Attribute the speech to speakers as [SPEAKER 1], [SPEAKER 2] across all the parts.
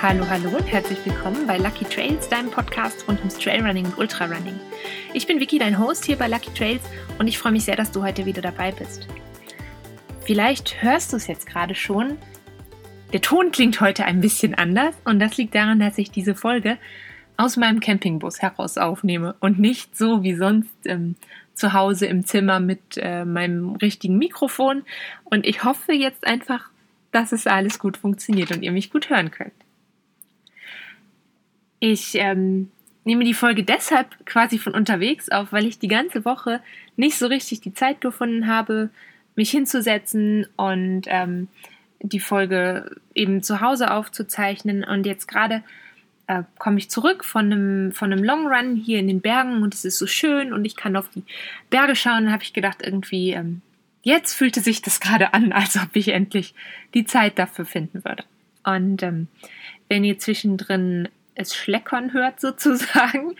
[SPEAKER 1] Hallo, hallo und herzlich willkommen bei Lucky Trails, deinem Podcast rund ums Trailrunning und Ultrarunning. Ich bin Vicky, dein Host hier bei Lucky Trails und ich freue mich sehr, dass du heute wieder dabei bist. Vielleicht hörst du es jetzt gerade schon. Der Ton klingt heute ein bisschen anders und das liegt daran, dass ich diese Folge aus meinem Campingbus heraus aufnehme und nicht so wie sonst ähm, zu Hause im Zimmer mit äh, meinem richtigen Mikrofon. Und ich hoffe jetzt einfach, dass es alles gut funktioniert und ihr mich gut hören könnt. Ich ähm, nehme die Folge deshalb quasi von unterwegs auf, weil ich die ganze Woche nicht so richtig die Zeit gefunden habe, mich hinzusetzen und ähm, die Folge eben zu Hause aufzuzeichnen. Und jetzt gerade äh, komme ich zurück von einem, von einem Long Run hier in den Bergen und es ist so schön und ich kann auf die Berge schauen. Und habe ich gedacht, irgendwie, ähm, jetzt fühlte sich das gerade an, als ob ich endlich die Zeit dafür finden würde. Und ähm, wenn ihr zwischendrin es schleckern hört sozusagen.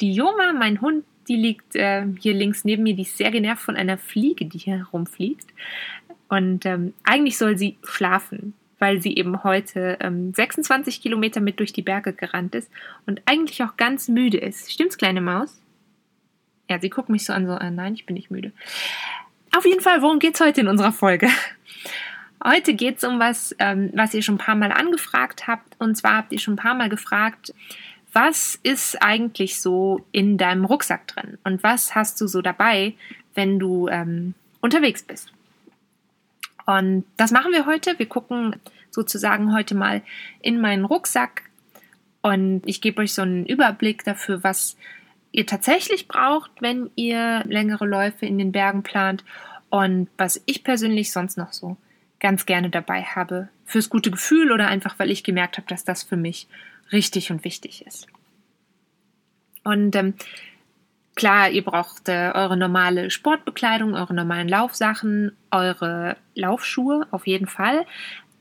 [SPEAKER 1] Die Joma, mein Hund, die liegt äh, hier links neben mir, die ist sehr genervt von einer Fliege, die hier herumfliegt. Und ähm, eigentlich soll sie schlafen, weil sie eben heute ähm, 26 Kilometer mit durch die Berge gerannt ist und eigentlich auch ganz müde ist. Stimmt's, kleine Maus? Ja, sie guckt mich so an, so, äh, nein, ich bin nicht müde. Auf jeden Fall, worum geht's heute in unserer Folge? Heute geht es um was, ähm, was ihr schon ein paar Mal angefragt habt. Und zwar habt ihr schon ein paar Mal gefragt, was ist eigentlich so in deinem Rucksack drin? Und was hast du so dabei, wenn du ähm, unterwegs bist? Und das machen wir heute. Wir gucken sozusagen heute mal in meinen Rucksack und ich gebe euch so einen Überblick dafür, was ihr tatsächlich braucht, wenn ihr längere Läufe in den Bergen plant und was ich persönlich sonst noch so ganz gerne dabei habe. Fürs gute Gefühl oder einfach, weil ich gemerkt habe, dass das für mich richtig und wichtig ist. Und ähm, klar, ihr braucht äh, eure normale Sportbekleidung, eure normalen Laufsachen, eure Laufschuhe auf jeden Fall.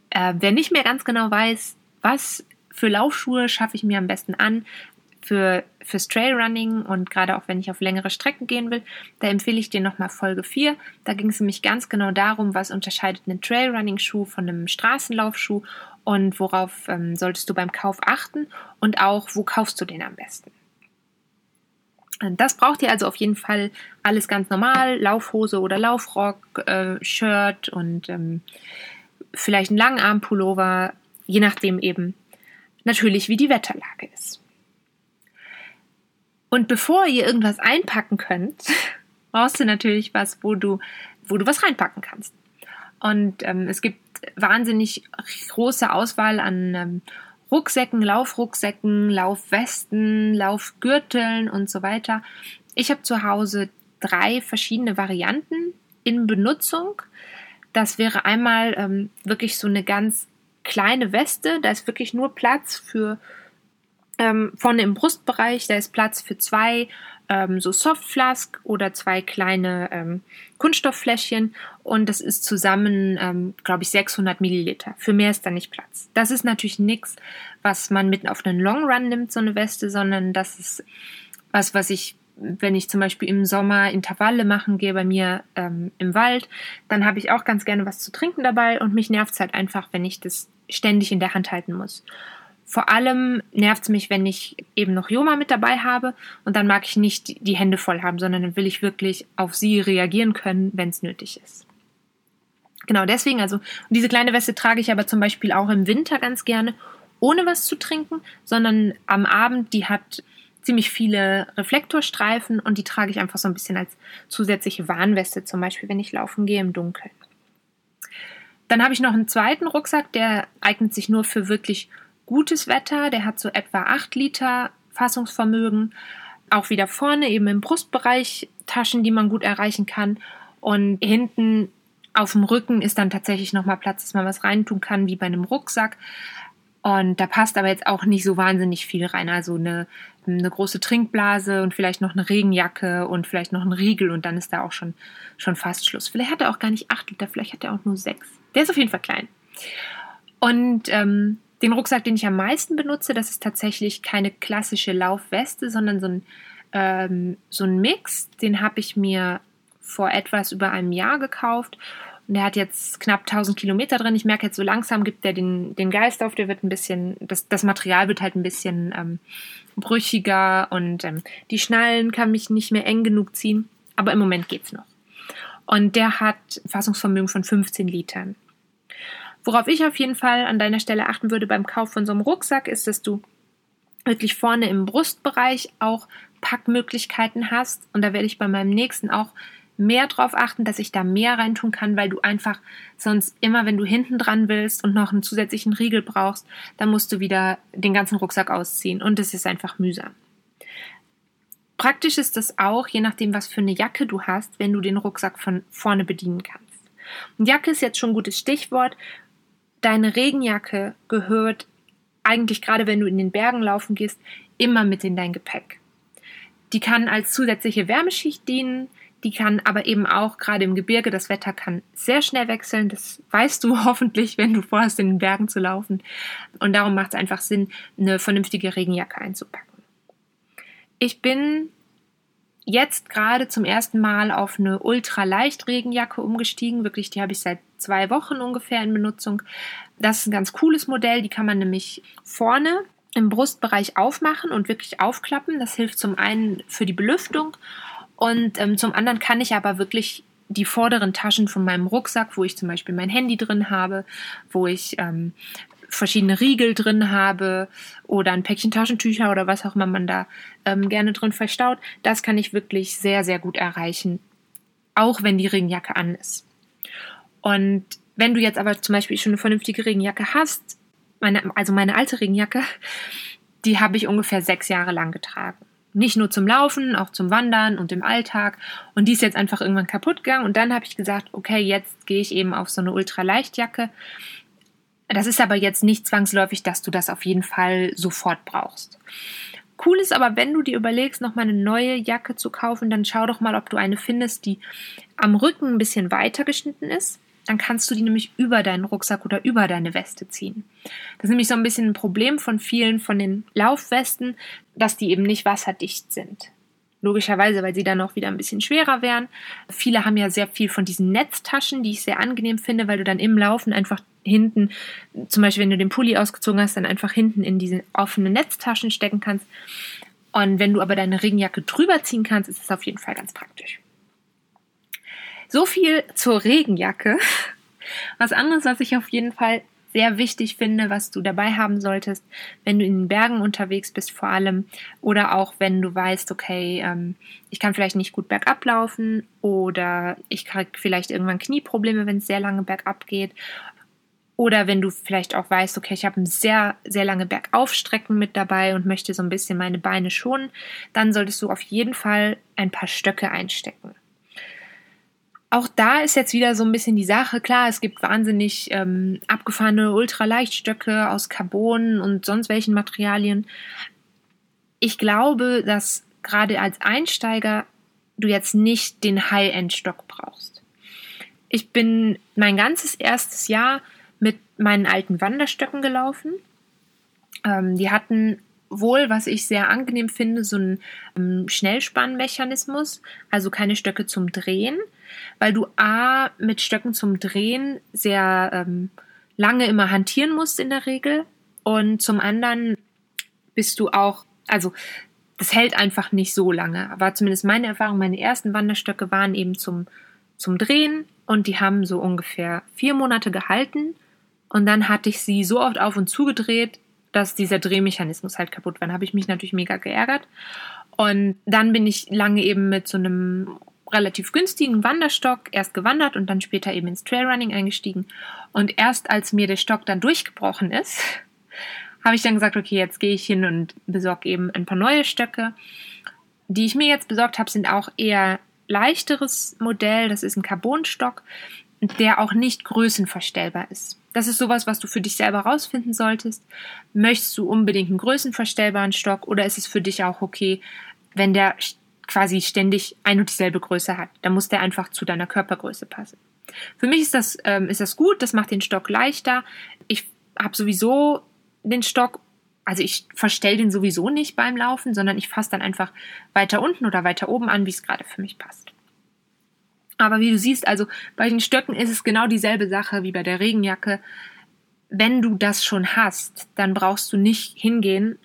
[SPEAKER 1] Äh, wer nicht mehr ganz genau weiß, was für Laufschuhe schaffe ich mir am besten an, für, fürs Trailrunning und gerade auch wenn ich auf längere Strecken gehen will, da empfehle ich dir nochmal Folge 4. Da ging es nämlich ganz genau darum, was unterscheidet einen Trailrunning-Schuh von einem Straßenlaufschuh und worauf ähm, solltest du beim Kauf achten und auch, wo kaufst du den am besten. Das braucht ihr also auf jeden Fall alles ganz normal, Laufhose oder Laufrock, äh, Shirt und ähm, vielleicht ein Langarmpullover, je nachdem eben natürlich, wie die Wetterlage ist. Und bevor ihr irgendwas einpacken könnt, brauchst du natürlich was, wo du, wo du was reinpacken kannst. Und ähm, es gibt wahnsinnig große Auswahl an ähm, Rucksäcken, Laufrucksäcken, Laufwesten, Laufgürteln und so weiter. Ich habe zu Hause drei verschiedene Varianten in Benutzung. Das wäre einmal ähm, wirklich so eine ganz kleine Weste. Da ist wirklich nur Platz für ähm, vorne im Brustbereich, da ist Platz für zwei ähm, so Softflask oder zwei kleine ähm, Kunststofffläschchen und das ist zusammen, ähm, glaube ich, 600 Milliliter. Für mehr ist da nicht Platz. Das ist natürlich nichts, was man mitten auf einen Long Run nimmt, so eine Weste, sondern das ist was, was ich wenn ich zum Beispiel im Sommer Intervalle machen gehe bei mir ähm, im Wald, dann habe ich auch ganz gerne was zu trinken dabei und mich nervt es halt einfach, wenn ich das ständig in der Hand halten muss. Vor allem nervt es mich, wenn ich eben noch Joma mit dabei habe und dann mag ich nicht die Hände voll haben, sondern dann will ich wirklich auf sie reagieren können, wenn es nötig ist. Genau deswegen, also diese kleine Weste trage ich aber zum Beispiel auch im Winter ganz gerne, ohne was zu trinken, sondern am Abend, die hat ziemlich viele Reflektorstreifen und die trage ich einfach so ein bisschen als zusätzliche Warnweste, zum Beispiel, wenn ich laufen gehe im Dunkeln. Dann habe ich noch einen zweiten Rucksack, der eignet sich nur für wirklich gutes Wetter, der hat so etwa 8 Liter Fassungsvermögen. Auch wieder vorne eben im Brustbereich Taschen, die man gut erreichen kann. Und hinten auf dem Rücken ist dann tatsächlich nochmal Platz, dass man was reintun kann, wie bei einem Rucksack. Und da passt aber jetzt auch nicht so wahnsinnig viel rein. Also eine, eine große Trinkblase und vielleicht noch eine Regenjacke und vielleicht noch ein Riegel und dann ist da auch schon, schon fast Schluss. Vielleicht hat er auch gar nicht 8 Liter, vielleicht hat er auch nur 6. Der ist auf jeden Fall klein. Und ähm, den Rucksack, den ich am meisten benutze, das ist tatsächlich keine klassische Laufweste, sondern so ein, ähm, so ein Mix. Den habe ich mir vor etwas über einem Jahr gekauft. Und der hat jetzt knapp 1000 Kilometer drin. Ich merke jetzt so langsam gibt der den, den Geist auf, der wird ein bisschen, das, das Material wird halt ein bisschen ähm, brüchiger und ähm, die Schnallen kann mich nicht mehr eng genug ziehen. Aber im Moment geht's noch. Und der hat Fassungsvermögen von 15 Litern. Worauf ich auf jeden Fall an deiner Stelle achten würde beim Kauf von so einem Rucksack, ist, dass du wirklich vorne im Brustbereich auch Packmöglichkeiten hast. Und da werde ich bei meinem nächsten auch mehr drauf achten, dass ich da mehr reintun kann, weil du einfach sonst immer, wenn du hinten dran willst und noch einen zusätzlichen Riegel brauchst, dann musst du wieder den ganzen Rucksack ausziehen und es ist einfach mühsam. Praktisch ist das auch, je nachdem, was für eine Jacke du hast, wenn du den Rucksack von vorne bedienen kannst. Und Jacke ist jetzt schon ein gutes Stichwort. Deine Regenjacke gehört eigentlich gerade, wenn du in den Bergen laufen gehst, immer mit in dein Gepäck. Die kann als zusätzliche Wärmeschicht dienen, die kann aber eben auch gerade im Gebirge, das Wetter kann sehr schnell wechseln. Das weißt du hoffentlich, wenn du vorhast, in den Bergen zu laufen. Und darum macht es einfach Sinn, eine vernünftige Regenjacke einzupacken. Ich bin jetzt gerade zum ersten Mal auf eine ultraleicht Regenjacke umgestiegen. Wirklich, die habe ich seit zwei Wochen ungefähr in Benutzung. Das ist ein ganz cooles Modell. Die kann man nämlich vorne im Brustbereich aufmachen und wirklich aufklappen. Das hilft zum einen für die Belüftung und ähm, zum anderen kann ich aber wirklich die vorderen Taschen von meinem Rucksack, wo ich zum Beispiel mein Handy drin habe, wo ich ähm, verschiedene Riegel drin habe oder ein Päckchen Taschentücher oder was auch immer man da ähm, gerne drin verstaut, das kann ich wirklich sehr, sehr gut erreichen, auch wenn die Regenjacke an ist. Und wenn du jetzt aber zum Beispiel schon eine vernünftige Regenjacke hast, meine, also meine alte Regenjacke, die habe ich ungefähr sechs Jahre lang getragen. Nicht nur zum Laufen, auch zum Wandern und im Alltag. Und die ist jetzt einfach irgendwann kaputt gegangen. Und dann habe ich gesagt, okay, jetzt gehe ich eben auf so eine Ultraleichtjacke. Das ist aber jetzt nicht zwangsläufig, dass du das auf jeden Fall sofort brauchst. Cool ist aber, wenn du dir überlegst, nochmal eine neue Jacke zu kaufen, dann schau doch mal, ob du eine findest, die am Rücken ein bisschen weiter geschnitten ist dann kannst du die nämlich über deinen Rucksack oder über deine Weste ziehen. Das ist nämlich so ein bisschen ein Problem von vielen von den Laufwesten, dass die eben nicht wasserdicht sind. Logischerweise, weil sie dann auch wieder ein bisschen schwerer wären. Viele haben ja sehr viel von diesen Netztaschen, die ich sehr angenehm finde, weil du dann im Laufen einfach hinten, zum Beispiel wenn du den Pulli ausgezogen hast, dann einfach hinten in diese offenen Netztaschen stecken kannst. Und wenn du aber deine Regenjacke drüber ziehen kannst, ist es auf jeden Fall ganz praktisch. So viel zur Regenjacke. Was anderes, was ich auf jeden Fall sehr wichtig finde, was du dabei haben solltest, wenn du in den Bergen unterwegs bist vor allem oder auch wenn du weißt, okay, ähm, ich kann vielleicht nicht gut bergab laufen oder ich kriege vielleicht irgendwann Knieprobleme, wenn es sehr lange bergab geht. Oder wenn du vielleicht auch weißt, okay, ich habe ein sehr, sehr lange Bergaufstrecken mit dabei und möchte so ein bisschen meine Beine schonen, dann solltest du auf jeden Fall ein paar Stöcke einstecken auch da ist jetzt wieder so ein bisschen die Sache. Klar, es gibt wahnsinnig ähm, abgefahrene Ultraleihtstöcke aus Carbon und sonst welchen Materialien. Ich glaube, dass gerade als Einsteiger du jetzt nicht den High-End-Stock brauchst. Ich bin mein ganzes erstes Jahr mit meinen alten Wanderstöcken gelaufen. Ähm, die hatten wohl, was ich sehr angenehm finde, so einen ähm, Schnellspannmechanismus, also keine Stöcke zum Drehen, weil du A mit Stöcken zum Drehen sehr ähm, lange immer hantieren musst in der Regel und zum anderen bist du auch, also das hält einfach nicht so lange. Aber zumindest meine Erfahrung, meine ersten Wanderstöcke waren eben zum, zum Drehen und die haben so ungefähr vier Monate gehalten. Und dann hatte ich sie so oft auf und zugedreht, dass dieser Drehmechanismus halt kaputt war. Dann habe ich mich natürlich mega geärgert. Und dann bin ich lange eben mit so einem relativ günstigen Wanderstock erst gewandert und dann später eben ins Trailrunning eingestiegen. Und erst als mir der Stock dann durchgebrochen ist, habe ich dann gesagt, okay, jetzt gehe ich hin und besorge eben ein paar neue Stöcke. Die ich mir jetzt besorgt habe, sind auch eher leichteres Modell. Das ist ein Carbonstock, der auch nicht größenverstellbar ist. Das ist sowas, was du für dich selber rausfinden solltest. Möchtest du unbedingt einen größenverstellbaren Stock oder ist es für dich auch okay, wenn der quasi ständig ein und dieselbe Größe hat? Dann muss der einfach zu deiner Körpergröße passen. Für mich ist das, ähm, ist das gut, das macht den Stock leichter. Ich habe sowieso den Stock, also ich verstell den sowieso nicht beim Laufen, sondern ich fasse dann einfach weiter unten oder weiter oben an, wie es gerade für mich passt. Aber wie du siehst, also bei den Stöcken ist es genau dieselbe Sache wie bei der Regenjacke. Wenn du das schon hast, dann brauchst du nicht hingehen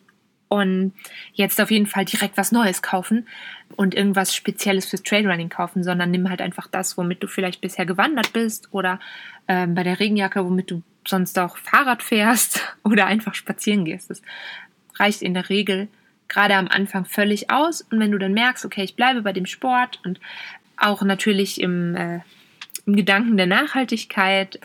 [SPEAKER 1] und jetzt auf jeden Fall direkt was Neues kaufen und irgendwas Spezielles fürs Trailrunning kaufen, sondern nimm halt einfach das, womit du vielleicht bisher gewandert bist oder ähm, bei der Regenjacke, womit du sonst auch Fahrrad fährst oder einfach spazieren gehst. Das reicht in der Regel gerade am Anfang völlig aus. Und wenn du dann merkst, okay, ich bleibe bei dem Sport und auch natürlich im, äh, im Gedanken der Nachhaltigkeit,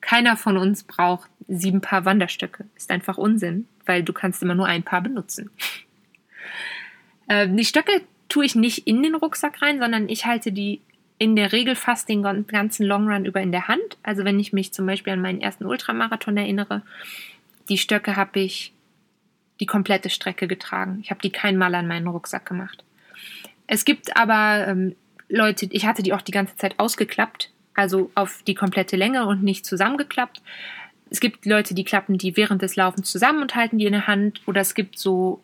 [SPEAKER 1] keiner von uns braucht sieben Paar Wanderstöcke. Ist einfach Unsinn, weil du kannst immer nur ein Paar benutzen. ähm, die Stöcke tue ich nicht in den Rucksack rein, sondern ich halte die in der Regel fast den ganzen Longrun über in der Hand. Also wenn ich mich zum Beispiel an meinen ersten Ultramarathon erinnere, die Stöcke habe ich die komplette Strecke getragen. Ich habe die kein Mal an meinen Rucksack gemacht. Es gibt aber ähm, Leute, ich hatte die auch die ganze Zeit ausgeklappt, also auf die komplette Länge und nicht zusammengeklappt. Es gibt Leute, die klappen die während des Laufens zusammen und halten die in der Hand. Oder es gibt so,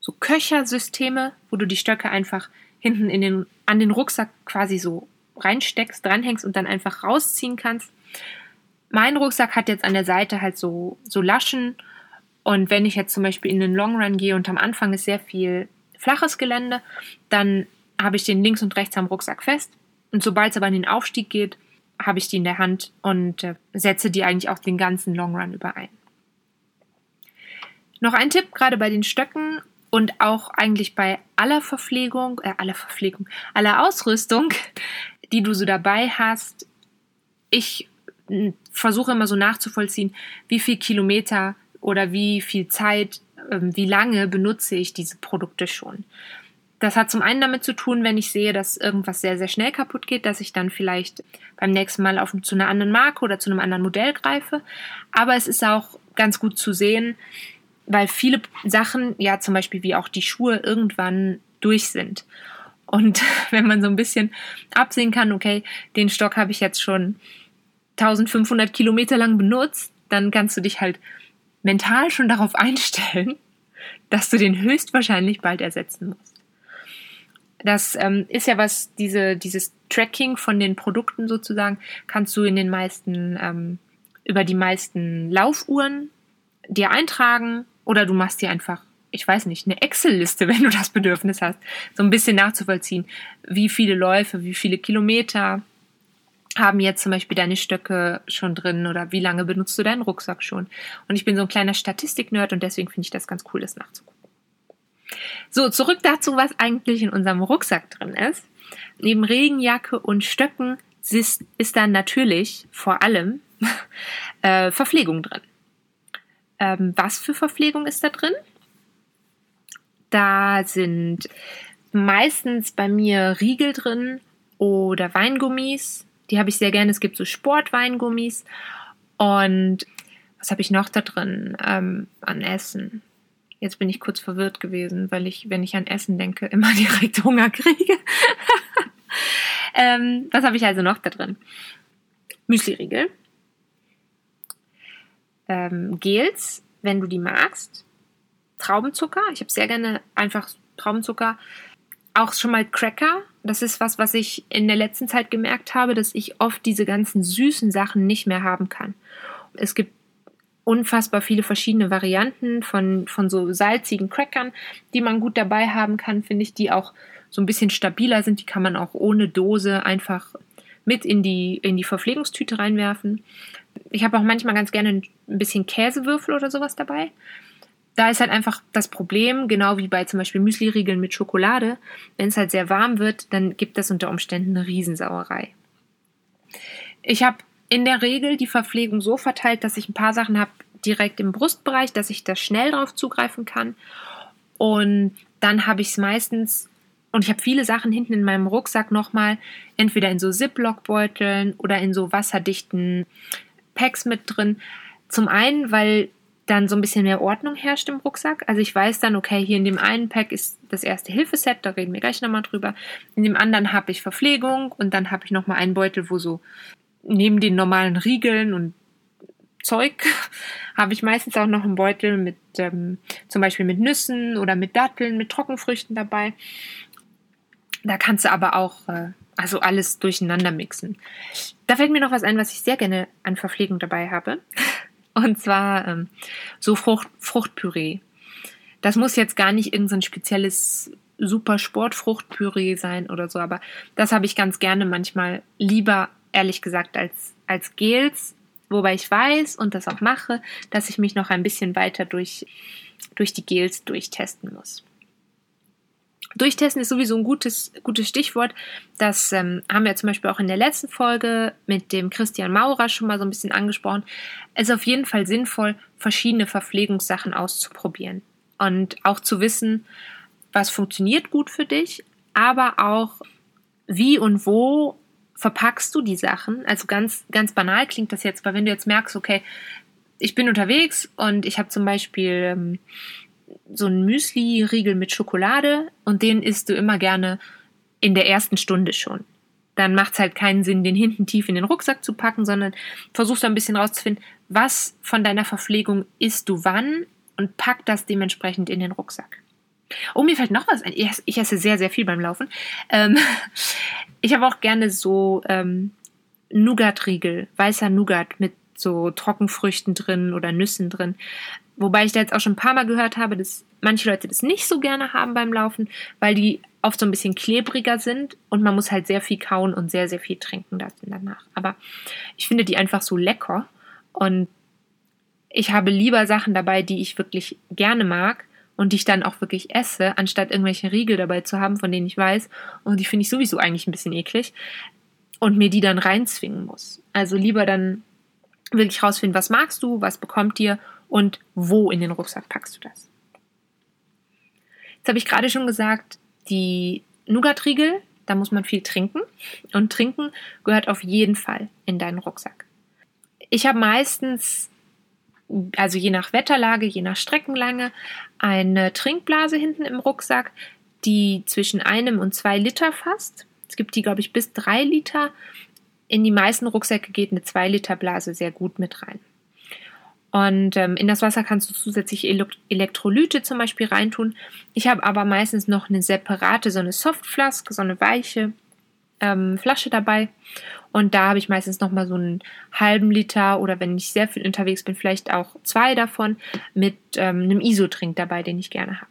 [SPEAKER 1] so Köchersysteme, wo du die Stöcke einfach hinten in den, an den Rucksack quasi so reinsteckst, dranhängst und dann einfach rausziehen kannst. Mein Rucksack hat jetzt an der Seite halt so, so Laschen. Und wenn ich jetzt zum Beispiel in den Long Run gehe und am Anfang ist sehr viel flaches Gelände, dann habe ich den links und rechts am Rucksack fest. Und sobald es aber in den Aufstieg geht, habe ich die in der Hand und äh, setze die eigentlich auch den ganzen Long Run über ein. Noch ein Tipp, gerade bei den Stöcken und auch eigentlich bei aller Verpflegung, äh, aller Verpflegung, aller Ausrüstung, die du so dabei hast, ich hm, versuche immer so nachzuvollziehen, wie viel Kilometer oder wie viel Zeit, äh, wie lange benutze ich diese Produkte schon. Das hat zum einen damit zu tun, wenn ich sehe, dass irgendwas sehr, sehr schnell kaputt geht, dass ich dann vielleicht beim nächsten Mal auf, zu einer anderen Marke oder zu einem anderen Modell greife. Aber es ist auch ganz gut zu sehen, weil viele Sachen, ja zum Beispiel wie auch die Schuhe, irgendwann durch sind. Und wenn man so ein bisschen absehen kann, okay, den Stock habe ich jetzt schon 1500 Kilometer lang benutzt, dann kannst du dich halt mental schon darauf einstellen, dass du den höchstwahrscheinlich bald ersetzen musst. Das ähm, ist ja was, diese, dieses Tracking von den Produkten sozusagen, kannst du in den meisten, ähm, über die meisten Laufuhren dir eintragen oder du machst dir einfach, ich weiß nicht, eine Excel-Liste, wenn du das Bedürfnis hast, so ein bisschen nachzuvollziehen, wie viele Läufe, wie viele Kilometer haben jetzt zum Beispiel deine Stöcke schon drin oder wie lange benutzt du deinen Rucksack schon. Und ich bin so ein kleiner Statistik-Nerd und deswegen finde ich das ganz cool, das nachzugucken. So, zurück dazu, was eigentlich in unserem Rucksack drin ist. Neben Regenjacke und Stöcken ist, ist dann natürlich vor allem äh, Verpflegung drin. Ähm, was für Verpflegung ist da drin? Da sind meistens bei mir Riegel drin oder Weingummis. Die habe ich sehr gerne. Es gibt so Sportweingummis. Und was habe ich noch da drin ähm, an Essen? Jetzt bin ich kurz verwirrt gewesen, weil ich, wenn ich an Essen denke, immer direkt Hunger kriege. ähm, was habe ich also noch da drin? Müsli-Riegel ähm, Gels, wenn du die magst. Traubenzucker. Ich habe sehr gerne einfach Traubenzucker. Auch schon mal Cracker. Das ist was, was ich in der letzten Zeit gemerkt habe, dass ich oft diese ganzen süßen Sachen nicht mehr haben kann. Es gibt unfassbar viele verschiedene Varianten von, von so salzigen Crackern, die man gut dabei haben kann, finde ich, die auch so ein bisschen stabiler sind. Die kann man auch ohne Dose einfach mit in die, in die Verpflegungstüte reinwerfen. Ich habe auch manchmal ganz gerne ein bisschen Käsewürfel oder sowas dabei. Da ist halt einfach das Problem, genau wie bei zum Beispiel Müsli-Riegeln mit Schokolade, wenn es halt sehr warm wird, dann gibt das unter Umständen eine Riesensauerei. Ich habe in der Regel die Verpflegung so verteilt, dass ich ein paar Sachen habe direkt im Brustbereich, dass ich da schnell drauf zugreifen kann. Und dann habe ich es meistens und ich habe viele Sachen hinten in meinem Rucksack nochmal, entweder in so Ziploc-Beuteln oder in so wasserdichten Packs mit drin. Zum einen, weil dann so ein bisschen mehr Ordnung herrscht im Rucksack. Also ich weiß dann, okay, hier in dem einen Pack ist das erste Hilfeset, da reden wir gleich nochmal drüber. In dem anderen habe ich Verpflegung und dann habe ich nochmal einen Beutel, wo so neben den normalen Riegeln und Zeug habe ich meistens auch noch einen Beutel mit ähm, zum Beispiel mit Nüssen oder mit Datteln, mit Trockenfrüchten dabei. Da kannst du aber auch äh, also alles durcheinander mixen. Da fällt mir noch was ein, was ich sehr gerne an Verpflegung dabei habe. Und zwar ähm, so Frucht, Fruchtpüree. Das muss jetzt gar nicht irgendein so spezielles super Sportfruchtpüree sein oder so, aber das habe ich ganz gerne manchmal lieber, ehrlich gesagt, als, als Gels. Wobei ich weiß und das auch mache, dass ich mich noch ein bisschen weiter durch, durch die Gels durchtesten muss. Durchtesten ist sowieso ein gutes, gutes Stichwort. Das ähm, haben wir zum Beispiel auch in der letzten Folge mit dem Christian Maurer schon mal so ein bisschen angesprochen. Es ist auf jeden Fall sinnvoll, verschiedene Verpflegungssachen auszuprobieren und auch zu wissen, was funktioniert gut für dich, aber auch wie und wo verpackst du die Sachen. Also ganz, ganz banal klingt das jetzt, weil wenn du jetzt merkst, okay, ich bin unterwegs und ich habe zum Beispiel ähm, so einen Müsli-Riegel mit Schokolade und den isst du immer gerne in der ersten Stunde schon. Dann macht es halt keinen Sinn, den hinten tief in den Rucksack zu packen, sondern versuchst du ein bisschen rauszufinden, was von deiner Verpflegung isst du wann und pack das dementsprechend in den Rucksack. Oh, mir fällt noch was ein. Ich esse sehr, sehr viel beim Laufen. Ähm, ich habe auch gerne so ähm, Nougat-Riegel, weißer Nougat mit so Trockenfrüchten drin oder Nüssen drin. Wobei ich da jetzt auch schon ein paar Mal gehört habe, dass manche Leute das nicht so gerne haben beim Laufen, weil die oft so ein bisschen klebriger sind und man muss halt sehr viel kauen und sehr, sehr viel trinken danach. Aber ich finde die einfach so lecker und ich habe lieber Sachen dabei, die ich wirklich gerne mag und die ich dann auch wirklich esse, anstatt irgendwelche Riegel dabei zu haben, von denen ich weiß und die finde ich sowieso eigentlich ein bisschen eklig und mir die dann reinzwingen muss. Also lieber dann wirklich rausfinden, was magst du, was bekommt dir und wo in den Rucksack packst du das. Jetzt habe ich gerade schon gesagt, die Nougat-Riegel, da muss man viel trinken und trinken gehört auf jeden Fall in deinen Rucksack. Ich habe meistens, also je nach Wetterlage, je nach Streckenlänge, eine Trinkblase hinten im Rucksack, die zwischen einem und zwei Liter fasst. Es gibt die, glaube ich, bis drei Liter. In die meisten Rucksäcke geht eine zwei Liter Blase sehr gut mit rein. Und ähm, in das Wasser kannst du zusätzlich Elektrolyte zum Beispiel reintun. Ich habe aber meistens noch eine separate, so eine Softflask, so eine weiche ähm, Flasche dabei. Und da habe ich meistens nochmal so einen halben Liter oder wenn ich sehr viel unterwegs bin, vielleicht auch zwei davon mit ähm, einem Isotrink dabei, den ich gerne habe.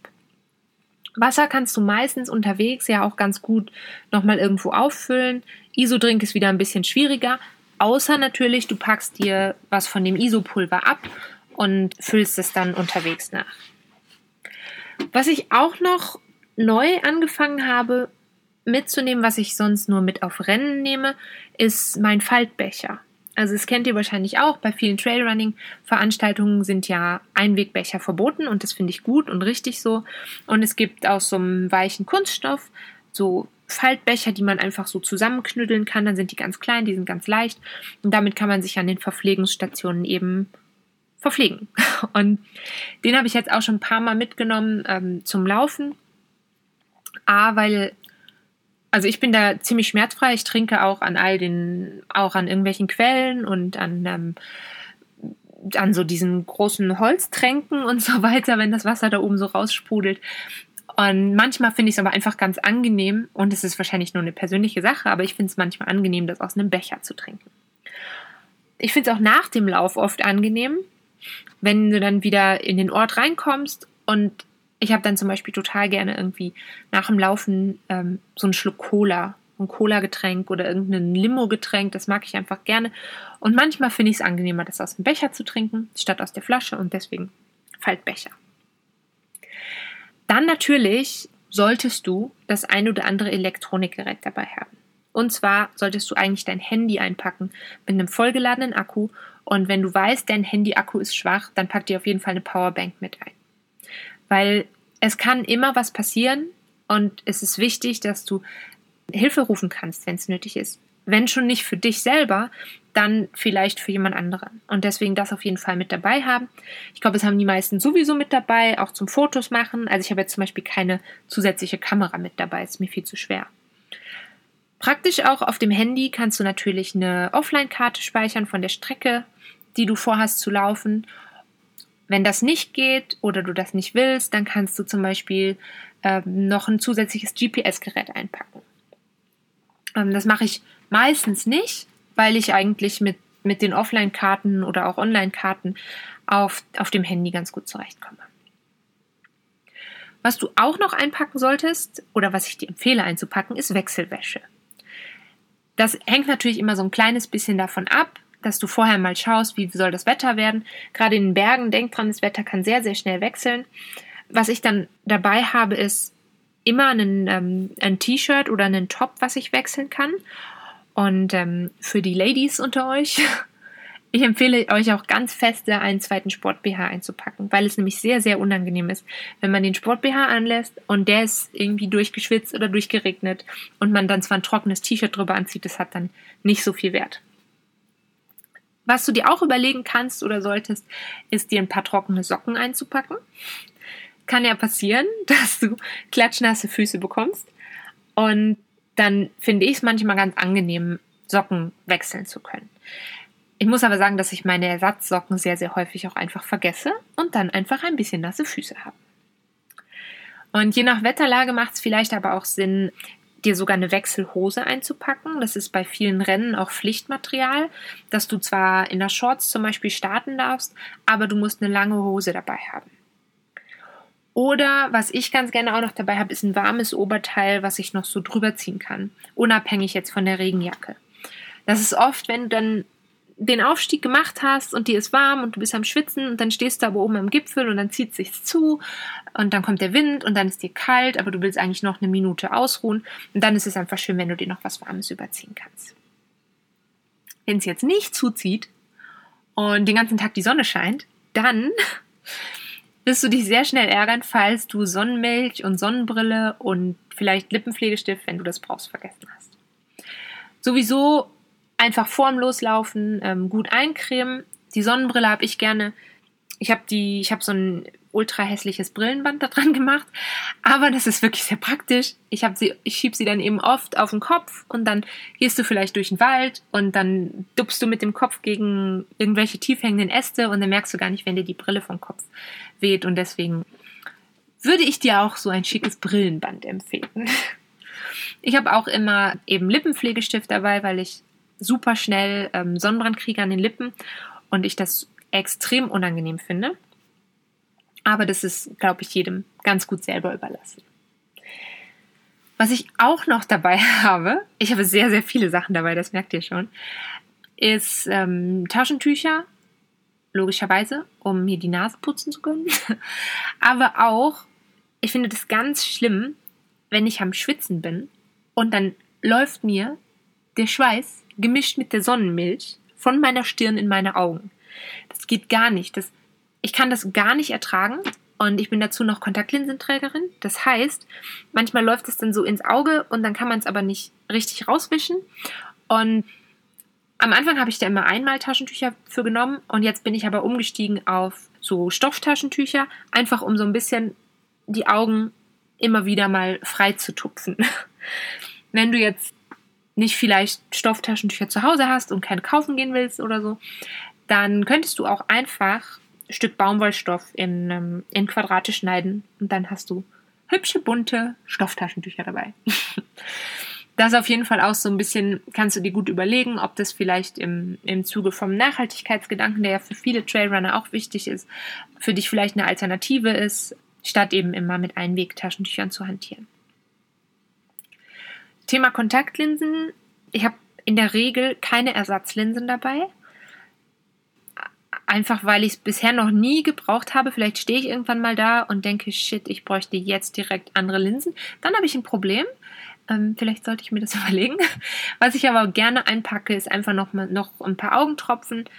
[SPEAKER 1] Wasser kannst du meistens unterwegs ja auch ganz gut nochmal irgendwo auffüllen. Isodrink ist wieder ein bisschen schwieriger, Außer natürlich, du packst dir was von dem Isopulver ab und füllst es dann unterwegs nach. Was ich auch noch neu angefangen habe mitzunehmen, was ich sonst nur mit auf Rennen nehme, ist mein Faltbecher. Also das kennt ihr wahrscheinlich auch. Bei vielen Trailrunning-Veranstaltungen sind ja Einwegbecher verboten und das finde ich gut und richtig so. Und es gibt aus so einem weichen Kunststoff so Faltbecher, die man einfach so zusammenknüdeln kann. Dann sind die ganz klein, die sind ganz leicht. Und damit kann man sich an den Verpflegungsstationen eben verpflegen. Und den habe ich jetzt auch schon ein paar Mal mitgenommen ähm, zum Laufen. A, weil, also ich bin da ziemlich schmerzfrei. Ich trinke auch an all den, auch an irgendwelchen Quellen und an, ähm, an so diesen großen Holztränken und so weiter, wenn das Wasser da oben so raussprudelt. Und manchmal finde ich es aber einfach ganz angenehm, und es ist wahrscheinlich nur eine persönliche Sache, aber ich finde es manchmal angenehm, das aus einem Becher zu trinken. Ich finde es auch nach dem Lauf oft angenehm, wenn du dann wieder in den Ort reinkommst und ich habe dann zum Beispiel total gerne irgendwie nach dem Laufen ähm, so einen Schluck Cola, ein Cola-Getränk oder irgendein Limo-Getränk, das mag ich einfach gerne. Und manchmal finde ich es angenehmer, das aus dem Becher zu trinken, statt aus der Flasche und deswegen Faltbecher. Dann natürlich solltest du das ein oder andere Elektronikgerät dabei haben. Und zwar solltest du eigentlich dein Handy einpacken mit einem vollgeladenen Akku. Und wenn du weißt, dein Handy-Akku ist schwach, dann pack dir auf jeden Fall eine Powerbank mit ein. Weil es kann immer was passieren und es ist wichtig, dass du Hilfe rufen kannst, wenn es nötig ist. Wenn schon nicht für dich selber, dann vielleicht für jemand anderen. Und deswegen das auf jeden Fall mit dabei haben. Ich glaube, es haben die meisten sowieso mit dabei, auch zum Fotos machen. Also ich habe jetzt zum Beispiel keine zusätzliche Kamera mit dabei, ist mir viel zu schwer. Praktisch auch auf dem Handy kannst du natürlich eine Offline-Karte speichern von der Strecke, die du vorhast zu laufen. Wenn das nicht geht oder du das nicht willst, dann kannst du zum Beispiel äh, noch ein zusätzliches GPS-Gerät einpacken. Ähm, das mache ich meistens nicht, weil ich eigentlich mit, mit den Offline-Karten oder auch Online-Karten auf, auf dem Handy ganz gut zurechtkomme. Was du auch noch einpacken solltest oder was ich dir empfehle einzupacken, ist Wechselwäsche. Das hängt natürlich immer so ein kleines bisschen davon ab, dass du vorher mal schaust, wie soll das Wetter werden. Gerade in den Bergen, denk dran, das Wetter kann sehr, sehr schnell wechseln. Was ich dann dabei habe, ist immer einen, ähm, ein T-Shirt oder einen Top, was ich wechseln kann. Und ähm, für die Ladies unter euch, ich empfehle euch auch ganz feste einen zweiten Sport-BH einzupacken, weil es nämlich sehr, sehr unangenehm ist, wenn man den Sport-BH anlässt und der ist irgendwie durchgeschwitzt oder durchgeregnet und man dann zwar ein trockenes T-Shirt drüber anzieht, das hat dann nicht so viel Wert. Was du dir auch überlegen kannst oder solltest, ist dir ein paar trockene Socken einzupacken. Kann ja passieren, dass du klatschnasse Füße bekommst. Und dann finde ich es manchmal ganz angenehm, Socken wechseln zu können. Ich muss aber sagen, dass ich meine Ersatzsocken sehr, sehr häufig auch einfach vergesse und dann einfach ein bisschen nasse Füße habe. Und je nach Wetterlage macht es vielleicht aber auch Sinn, dir sogar eine Wechselhose einzupacken. Das ist bei vielen Rennen auch Pflichtmaterial, dass du zwar in der Shorts zum Beispiel starten darfst, aber du musst eine lange Hose dabei haben. Oder was ich ganz gerne auch noch dabei habe, ist ein warmes Oberteil, was ich noch so drüber ziehen kann, unabhängig jetzt von der Regenjacke. Das ist oft, wenn du dann den Aufstieg gemacht hast und dir ist warm und du bist am Schwitzen und dann stehst du aber oben am Gipfel und dann zieht es sich zu und dann kommt der Wind und dann ist dir kalt, aber du willst eigentlich noch eine Minute ausruhen und dann ist es einfach schön, wenn du dir noch was Warmes überziehen kannst. Wenn es jetzt nicht zuzieht und den ganzen Tag die Sonne scheint, dann wirst du dich sehr schnell ärgern, falls du Sonnenmilch und Sonnenbrille und vielleicht Lippenpflegestift, wenn du das brauchst, vergessen hast. Sowieso einfach vorm Loslaufen ähm, gut eincremen. Die Sonnenbrille habe ich gerne. Ich habe die, ich habe so ein ultra hässliches Brillenband da dran gemacht, aber das ist wirklich sehr praktisch. Ich habe sie, ich schieb sie dann eben oft auf den Kopf und dann gehst du vielleicht durch den Wald und dann dupst du mit dem Kopf gegen irgendwelche tiefhängenden Äste und dann merkst du gar nicht, wenn dir die Brille vom Kopf weht und deswegen würde ich dir auch so ein schickes Brillenband empfehlen. Ich habe auch immer eben Lippenpflegestift dabei, weil ich super schnell ähm, Sonnenbrand kriege an den Lippen und ich das extrem unangenehm finde. Aber das ist, glaube ich, jedem ganz gut selber überlassen. Was ich auch noch dabei habe, ich habe sehr, sehr viele Sachen dabei, das merkt ihr schon, ist ähm, Taschentücher, logischerweise, um mir die Nase putzen zu können. Aber auch, ich finde das ganz schlimm, wenn ich am Schwitzen bin und dann läuft mir der Schweiß gemischt mit der Sonnenmilch von meiner Stirn in meine Augen. Das geht gar nicht. Das, ich kann das gar nicht ertragen. Und ich bin dazu noch Kontaktlinsenträgerin. Das heißt, manchmal läuft es dann so ins Auge und dann kann man es aber nicht richtig rauswischen. Und am Anfang habe ich da immer einmal Taschentücher für genommen und jetzt bin ich aber umgestiegen auf so Stofftaschentücher, einfach um so ein bisschen die Augen immer wieder mal frei zu tupfen. Wenn du jetzt nicht vielleicht Stofftaschentücher zu Hause hast und keine kaufen gehen willst oder so, dann könntest du auch einfach ein Stück Baumwollstoff in, ähm, in Quadrate schneiden und dann hast du hübsche, bunte Stofftaschentücher dabei. das auf jeden Fall auch so ein bisschen, kannst du dir gut überlegen, ob das vielleicht im, im Zuge vom Nachhaltigkeitsgedanken, der ja für viele Trailrunner auch wichtig ist, für dich vielleicht eine Alternative ist, statt eben immer mit Einwegtaschentüchern zu hantieren. Thema Kontaktlinsen. Ich habe in der Regel keine Ersatzlinsen dabei. Einfach weil ich es bisher noch nie gebraucht habe. Vielleicht stehe ich irgendwann mal da und denke, shit, ich bräuchte jetzt direkt andere Linsen. Dann habe ich ein Problem. Ähm, vielleicht sollte ich mir das überlegen. Was ich aber gerne einpacke, ist einfach noch, mal, noch ein paar Augentropfen.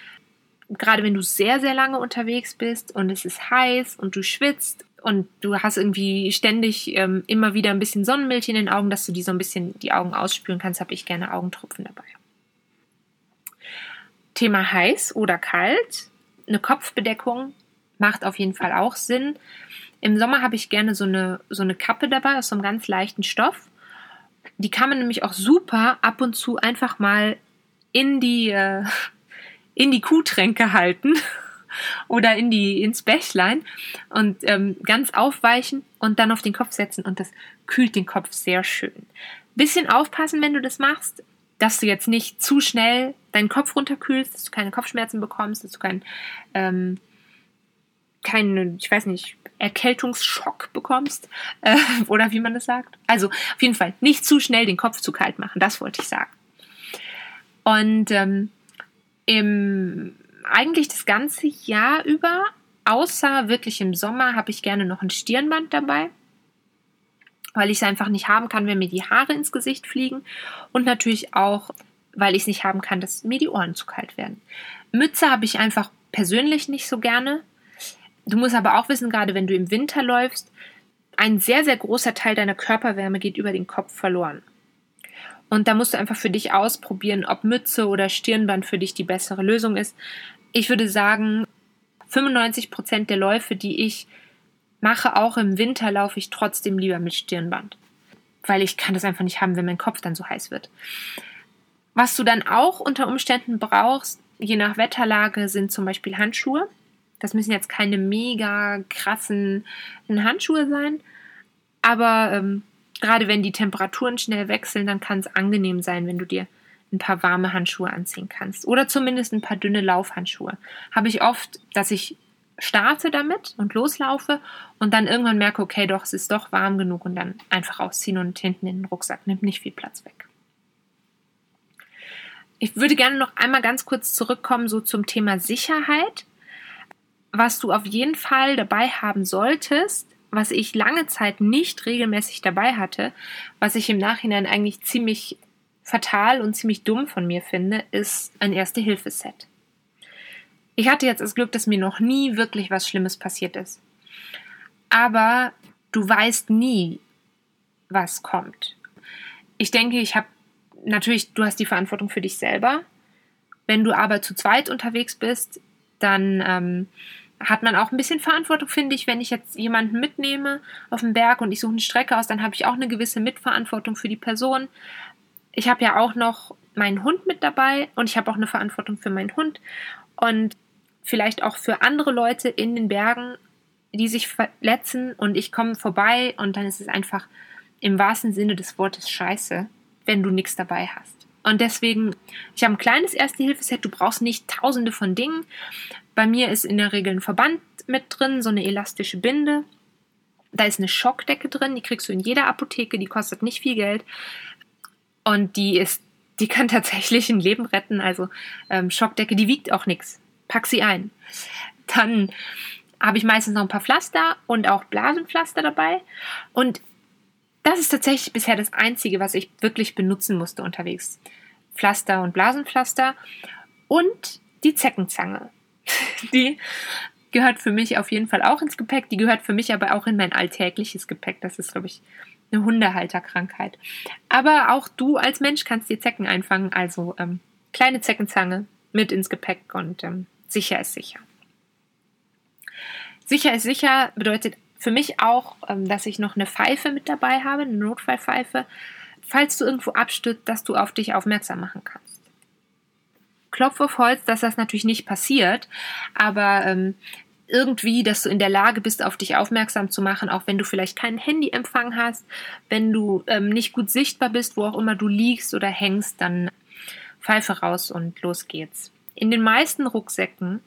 [SPEAKER 1] Gerade wenn du sehr, sehr lange unterwegs bist und es ist heiß und du schwitzt und du hast irgendwie ständig ähm, immer wieder ein bisschen Sonnenmilch in den Augen, dass du die so ein bisschen die Augen ausspülen kannst, habe ich gerne Augentropfen dabei. Thema heiß oder kalt. Eine Kopfbedeckung macht auf jeden Fall auch Sinn. Im Sommer habe ich gerne so eine, so eine Kappe dabei aus so einem ganz leichten Stoff. Die kann man nämlich auch super ab und zu einfach mal in die, äh, in die Kuhtränke halten oder in die, ins Bächlein und ähm, ganz aufweichen und dann auf den Kopf setzen und das kühlt den Kopf sehr schön. Bisschen aufpassen, wenn du das machst, dass du jetzt nicht zu schnell deinen Kopf runterkühlst, dass du keine Kopfschmerzen bekommst, dass du keinen, ähm, keinen, ich weiß nicht, Erkältungsschock bekommst äh, oder wie man das sagt. Also auf jeden Fall nicht zu schnell den Kopf zu kalt machen, das wollte ich sagen. Und ähm, im, eigentlich das ganze Jahr über, außer wirklich im Sommer, habe ich gerne noch ein Stirnband dabei, weil ich es einfach nicht haben kann, wenn mir die Haare ins Gesicht fliegen und natürlich auch, weil ich es nicht haben kann, dass mir die Ohren zu kalt werden. Mütze habe ich einfach persönlich nicht so gerne. Du musst aber auch wissen, gerade wenn du im Winter läufst, ein sehr, sehr großer Teil deiner Körperwärme geht über den Kopf verloren. Und da musst du einfach für dich ausprobieren, ob Mütze oder Stirnband für dich die bessere Lösung ist. Ich würde sagen, 95 Prozent der Läufe, die ich mache, auch im Winter laufe ich trotzdem lieber mit Stirnband. Weil ich kann das einfach nicht haben, wenn mein Kopf dann so heiß wird. Was du dann auch unter Umständen brauchst, je nach Wetterlage, sind zum Beispiel Handschuhe. Das müssen jetzt keine mega krassen Handschuhe sein, aber ähm, gerade wenn die Temperaturen schnell wechseln, dann kann es angenehm sein, wenn du dir ein paar warme Handschuhe anziehen kannst. Oder zumindest ein paar dünne Laufhandschuhe. Habe ich oft, dass ich starte damit und loslaufe und dann irgendwann merke, okay, doch, es ist doch warm genug und dann einfach ausziehen und hinten in den Rucksack. Nimmt nicht viel Platz weg. Ich würde gerne noch einmal ganz kurz zurückkommen, so zum Thema Sicherheit. Was du auf jeden Fall dabei haben solltest, was ich lange Zeit nicht regelmäßig dabei hatte, was ich im Nachhinein eigentlich ziemlich fatal und ziemlich dumm von mir finde, ist ein Erste-Hilfe-Set. Ich hatte jetzt das Glück, dass mir noch nie wirklich was Schlimmes passiert ist. Aber du weißt nie, was kommt. Ich denke, ich habe natürlich, du hast die Verantwortung für dich selber. Wenn du aber zu zweit unterwegs bist, dann ähm, hat man auch ein bisschen Verantwortung, finde ich, wenn ich jetzt jemanden mitnehme auf den Berg und ich suche eine Strecke aus, dann habe ich auch eine gewisse Mitverantwortung für die Person. Ich habe ja auch noch meinen Hund mit dabei und ich habe auch eine Verantwortung für meinen Hund und vielleicht auch für andere Leute in den Bergen, die sich verletzen und ich komme vorbei und dann ist es einfach im wahrsten Sinne des Wortes scheiße, wenn du nichts dabei hast. Und deswegen, ich habe ein kleines Erste-Hilfe-Set, du brauchst nicht tausende von Dingen. Bei mir ist in der Regel ein Verband mit drin, so eine elastische Binde. Da ist eine Schockdecke drin, die kriegst du in jeder Apotheke, die kostet nicht viel Geld. Und die ist, die kann tatsächlich ein Leben retten. Also ähm, Schockdecke, die wiegt auch nichts. Pack sie ein. Dann habe ich meistens noch ein paar Pflaster und auch Blasenpflaster dabei. Und das ist tatsächlich bisher das Einzige, was ich wirklich benutzen musste unterwegs. Pflaster und Blasenpflaster und die Zeckenzange. Die gehört für mich auf jeden Fall auch ins Gepäck. Die gehört für mich aber auch in mein alltägliches Gepäck. Das ist, glaube ich, eine Hundehalterkrankheit. Aber auch du als Mensch kannst dir Zecken einfangen. Also ähm, kleine Zeckenzange mit ins Gepäck und ähm, sicher ist sicher. Sicher ist sicher bedeutet für mich auch, ähm, dass ich noch eine Pfeife mit dabei habe, eine Notfallpfeife, falls du irgendwo abstürzt, dass du auf dich aufmerksam machen kannst. Klopf auf Holz, dass das natürlich nicht passiert, aber ähm, irgendwie, dass du in der Lage bist, auf dich aufmerksam zu machen, auch wenn du vielleicht keinen Handyempfang hast, wenn du ähm, nicht gut sichtbar bist, wo auch immer du liegst oder hängst, dann Pfeife raus und los geht's. In den meisten Rucksäcken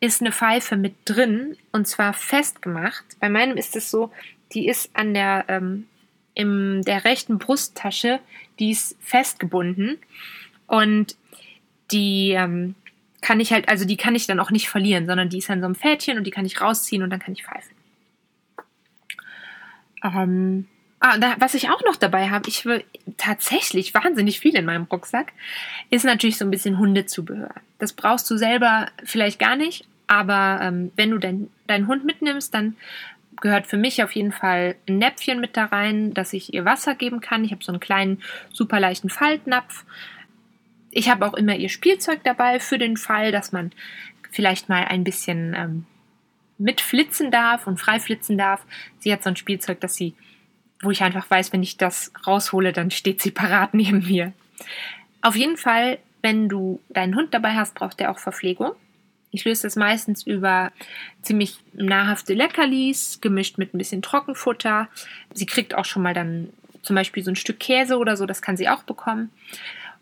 [SPEAKER 1] ist eine Pfeife mit drin und zwar festgemacht. Bei meinem ist es so, die ist an der, ähm, in der rechten Brusttasche, die ist festgebunden und die ähm, kann ich halt, also die kann ich dann auch nicht verlieren, sondern die ist an so einem Fädchen und die kann ich rausziehen und dann kann ich pfeifen. Ähm, ah, da, was ich auch noch dabei habe, ich will tatsächlich wahnsinnig viel in meinem Rucksack, ist natürlich so ein bisschen Hundezubehör. Das brauchst du selber vielleicht gar nicht, aber ähm, wenn du deinen dein Hund mitnimmst, dann gehört für mich auf jeden Fall ein Näpfchen mit da rein, dass ich ihr Wasser geben kann. Ich habe so einen kleinen, super leichten Faltnapf. Ich habe auch immer ihr Spielzeug dabei für den Fall, dass man vielleicht mal ein bisschen ähm, mitflitzen darf und frei flitzen darf. Sie hat so ein Spielzeug, dass sie, wo ich einfach weiß, wenn ich das raushole, dann steht sie parat neben mir. Auf jeden Fall, wenn du deinen Hund dabei hast, braucht er auch Verpflegung. Ich löse das meistens über ziemlich nahrhafte Leckerlis, gemischt mit ein bisschen Trockenfutter. Sie kriegt auch schon mal dann zum Beispiel so ein Stück Käse oder so, das kann sie auch bekommen.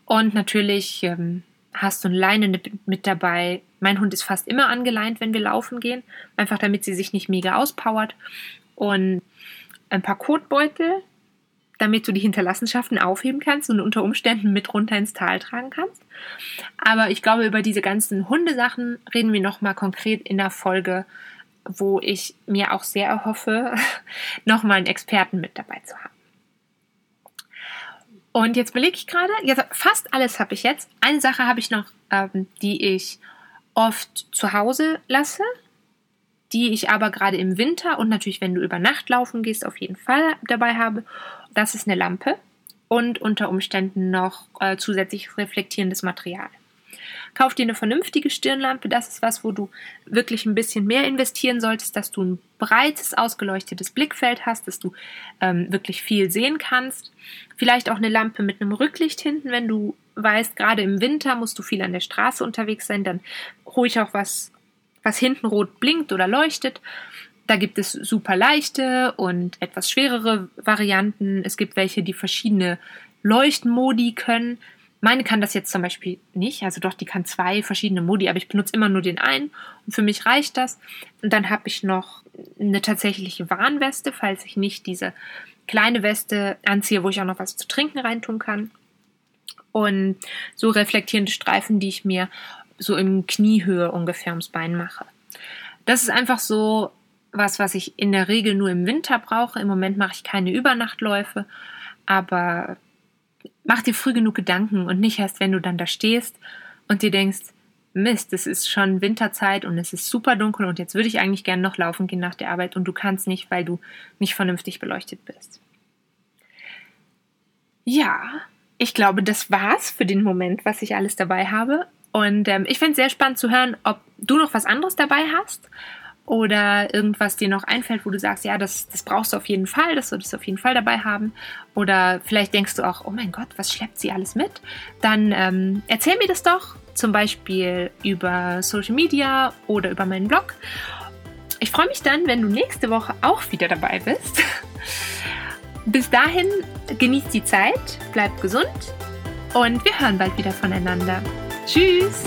[SPEAKER 1] Und natürlich ähm, hast du eine Leine mit dabei. Mein Hund ist fast immer angeleint, wenn wir laufen gehen, einfach damit sie sich nicht mega auspowert. Und ein paar Kotbeutel, damit du die Hinterlassenschaften aufheben kannst und unter Umständen mit runter ins Tal tragen kannst. Aber ich glaube, über diese ganzen Hundesachen reden wir nochmal konkret in der Folge, wo ich mir auch sehr erhoffe, nochmal einen Experten mit dabei zu haben. Und jetzt belege ich gerade, jetzt, fast alles habe ich jetzt. Eine Sache habe ich noch, ähm, die ich oft zu Hause lasse, die ich aber gerade im Winter und natürlich, wenn du über Nacht laufen gehst, auf jeden Fall dabei habe. Das ist eine Lampe und unter Umständen noch äh, zusätzlich reflektierendes Material. Kauf dir eine vernünftige Stirnlampe. Das ist was, wo du wirklich ein bisschen mehr investieren solltest, dass du ein breites, ausgeleuchtetes Blickfeld hast, dass du ähm, wirklich viel sehen kannst. Vielleicht auch eine Lampe mit einem Rücklicht hinten, wenn du weißt, gerade im Winter musst du viel an der Straße unterwegs sein, dann ruhig auch was, was hinten rot blinkt oder leuchtet. Da gibt es super leichte und etwas schwerere Varianten. Es gibt welche, die verschiedene Leuchtmodi können. Meine kann das jetzt zum Beispiel nicht. Also doch, die kann zwei verschiedene Modi, aber ich benutze immer nur den einen. Und für mich reicht das. Und dann habe ich noch eine tatsächliche Warnweste, falls ich nicht diese kleine Weste anziehe, wo ich auch noch was zu trinken reintun kann. Und so reflektierende Streifen, die ich mir so in Kniehöhe ungefähr ums Bein mache. Das ist einfach so was, was ich in der Regel nur im Winter brauche. Im Moment mache ich keine Übernachtläufe, aber mach dir früh genug Gedanken und nicht erst, wenn du dann da stehst und dir denkst, Mist, es ist schon Winterzeit und es ist super dunkel und jetzt würde ich eigentlich gerne noch laufen gehen nach der Arbeit und du kannst nicht, weil du nicht vernünftig beleuchtet bist. Ja, ich glaube, das war's für den Moment, was ich alles dabei habe. Und ähm, ich fände es sehr spannend zu hören, ob du noch was anderes dabei hast oder irgendwas dir noch einfällt, wo du sagst, ja, das, das brauchst du auf jeden Fall, das solltest du auf jeden Fall dabei haben. Oder vielleicht denkst du auch, oh mein Gott, was schleppt sie alles mit? Dann ähm, erzähl mir das doch, zum Beispiel über Social Media oder über meinen Blog. Ich freue mich dann, wenn du nächste Woche auch wieder dabei bist. Bis dahin, genießt die Zeit, bleib gesund und wir hören bald wieder voneinander. Tschüss!